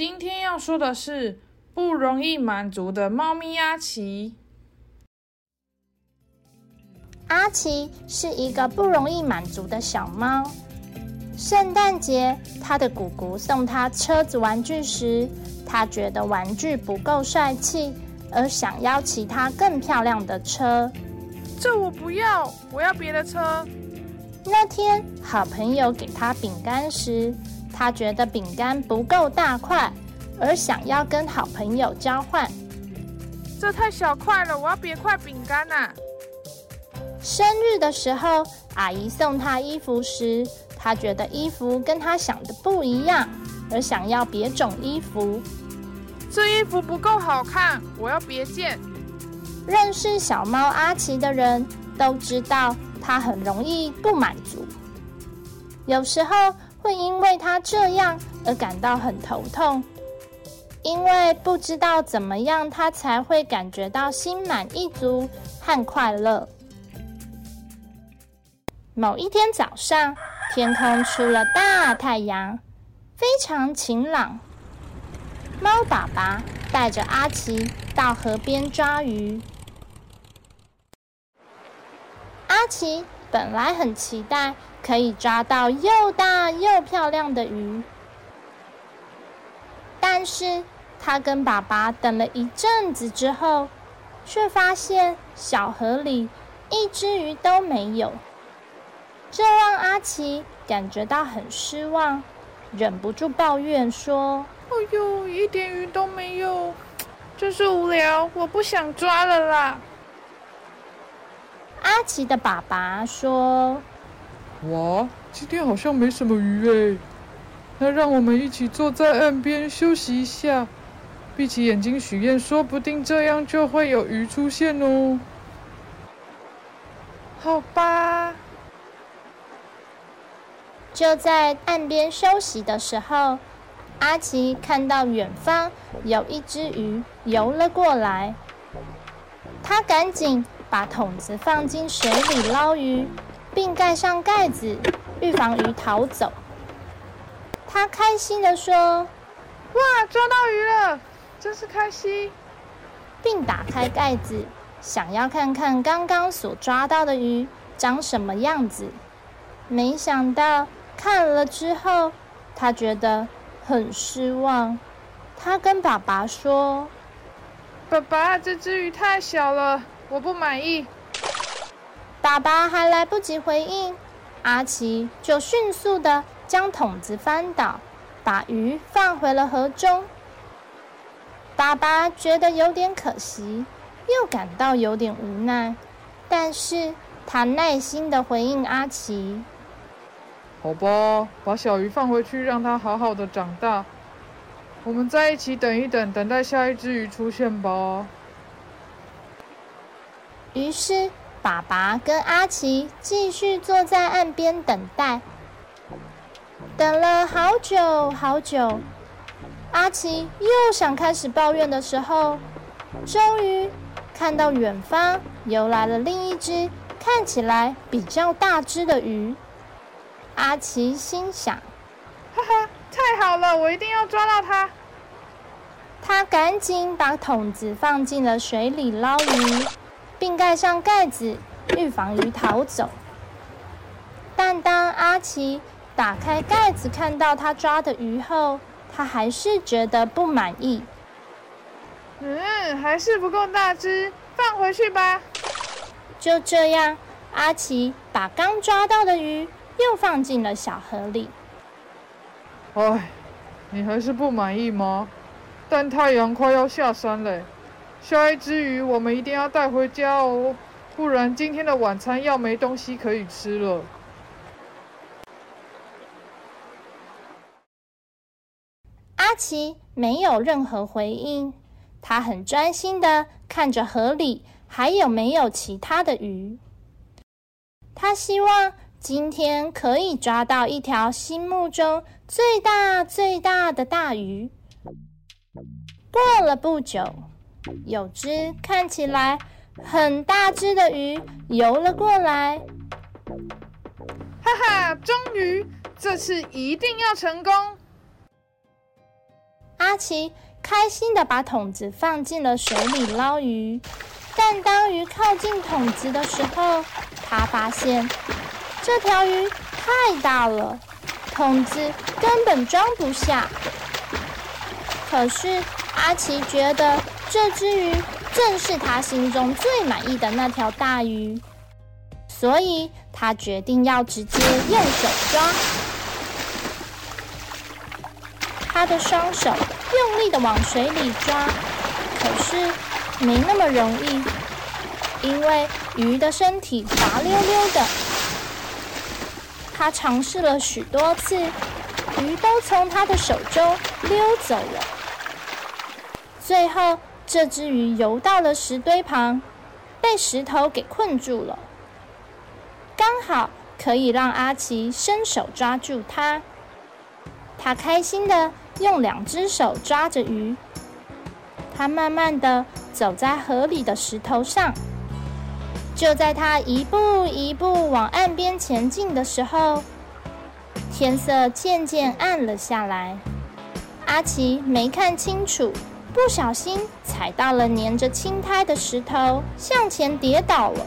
今天要说的是不容易满足的猫咪阿奇。阿奇是一个不容易满足的小猫。圣诞节，他的姑姑送他车子玩具时，他觉得玩具不够帅气，而想要其他更漂亮的车。这我不要，我要别的车。那天，好朋友给他饼干时，他觉得饼干不够大块，而想要跟好朋友交换。这太小块了，我要别块饼干呐！生日的时候，阿姨送他衣服时，他觉得衣服跟他想的不一样，而想要别种衣服。这衣服不够好看，我要别件。认识小猫阿奇的人都知道，他很容易不满足，有时候会因为他这样而感到很头痛，因为不知道怎么样他才会感觉到心满意足和快乐。某一天早上，天空出了大太阳，非常晴朗。猫爸爸带着阿奇到河边抓鱼。阿奇本来很期待可以抓到又大又漂亮的鱼，但是他跟爸爸等了一阵子之后，却发现小河里一只鱼都没有。这让阿奇感觉到很失望，忍不住抱怨说：“哎呦，一点鱼都没有，真是无聊！我不想抓了啦。”阿奇的爸爸说：“哇，今天好像没什么鱼哎，那让我们一起坐在岸边休息一下，闭起眼睛许愿，说不定这样就会有鱼出现哦。”好吧。就在岸边休息的时候，阿奇看到远方有一只鱼游了过来。他赶紧把桶子放进水里捞鱼，并盖上盖子，预防鱼逃走。他开心地说：“哇，抓到鱼了，真是开心！”并打开盖子，想要看看刚刚所抓到的鱼长什么样子。没想到。看了之后，他觉得很失望。他跟爸爸说：“爸爸，这只鱼太小了，我不满意。”爸爸还来不及回应，阿奇就迅速的将桶子翻倒，把鱼放回了河中。爸爸觉得有点可惜，又感到有点无奈，但是他耐心的回应阿奇。好吧，把小鱼放回去，让它好好的长大。我们在一起等一等，等待下一只鱼出现吧。于是，爸爸跟阿奇继续坐在岸边等待。等了好久好久，阿奇又想开始抱怨的时候，终于看到远方游来了另一只看起来比较大只的鱼。阿奇心想：“哈哈，太好了，我一定要抓到它！”他赶紧把桶子放进了水里捞鱼，并盖上盖子，预防鱼逃走。但当阿奇打开盖子看到他抓的鱼后，他还是觉得不满意。嗯，还是不够大只，放回去吧。就这样，阿奇把刚抓到的鱼。又放进了小河里。唉，你还是不满意吗？但太阳快要下山了，下一只鱼我们一定要带回家哦，不然今天的晚餐要没东西可以吃了。阿奇没有任何回应，他很专心的看着河里还有没有其他的鱼。他希望今天可以抓到一条心目中最大最大的大鱼。过了不久，有只看起来很大只的鱼游了过来。哈哈，终于，这次一定要成功！阿奇开心的把桶子放进了水里捞鱼，但当鱼靠近桶子的时候，他发现这条鱼太大了，桶子根本装不下。可是阿奇觉得这只鱼正是他心中最满意的那条大鱼，所以他决定要直接用手抓。他的双手用力的往水里抓，可是没那么容易，因为鱼的身体滑溜溜的。他尝试了许多次，鱼都从他的手中溜走了。最后，这只鱼游到了石堆旁，被石头给困住了。刚好可以让阿奇伸手抓住它。他开心的用两只手抓着鱼。他慢慢的走在河里的石头上。就在他一步一步往岸边前进的时候，天色渐渐暗了下来。阿奇没看清楚。不小心踩到了粘着青苔的石头，向前跌倒了。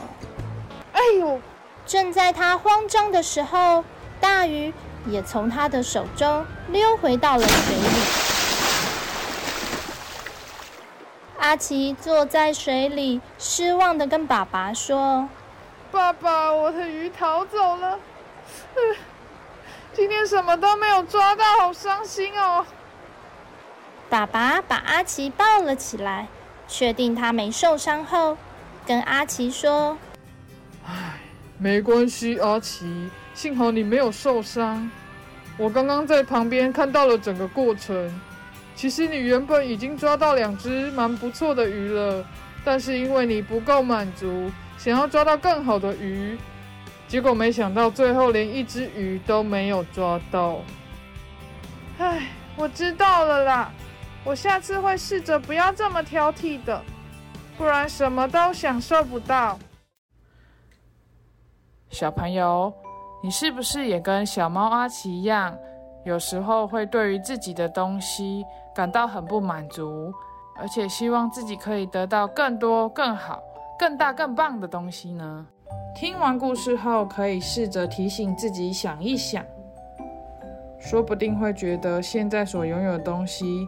哎呦！正在他慌张的时候，大鱼也从他的手中溜回到了水里。阿奇坐在水里，失望的跟爸爸说：“爸爸，我的鱼逃走了，今天什么都没有抓到，好伤心哦。”爸爸把阿奇抱了起来，确定他没受伤后，跟阿奇说：“唉，没关系，阿奇，幸好你没有受伤。我刚刚在旁边看到了整个过程。其实你原本已经抓到两只蛮不错的鱼了，但是因为你不够满足，想要抓到更好的鱼，结果没想到最后连一只鱼都没有抓到。唉，我知道了啦。”我下次会试着不要这么挑剔的，不然什么都享受不到。小朋友，你是不是也跟小猫阿奇一样，有时候会对于自己的东西感到很不满足，而且希望自己可以得到更多、更好、更大、更棒的东西呢？听完故事后，可以试着提醒自己想一想，说不定会觉得现在所拥有的东西。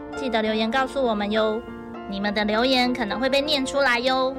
记得留言告诉我们哟，你们的留言可能会被念出来哟。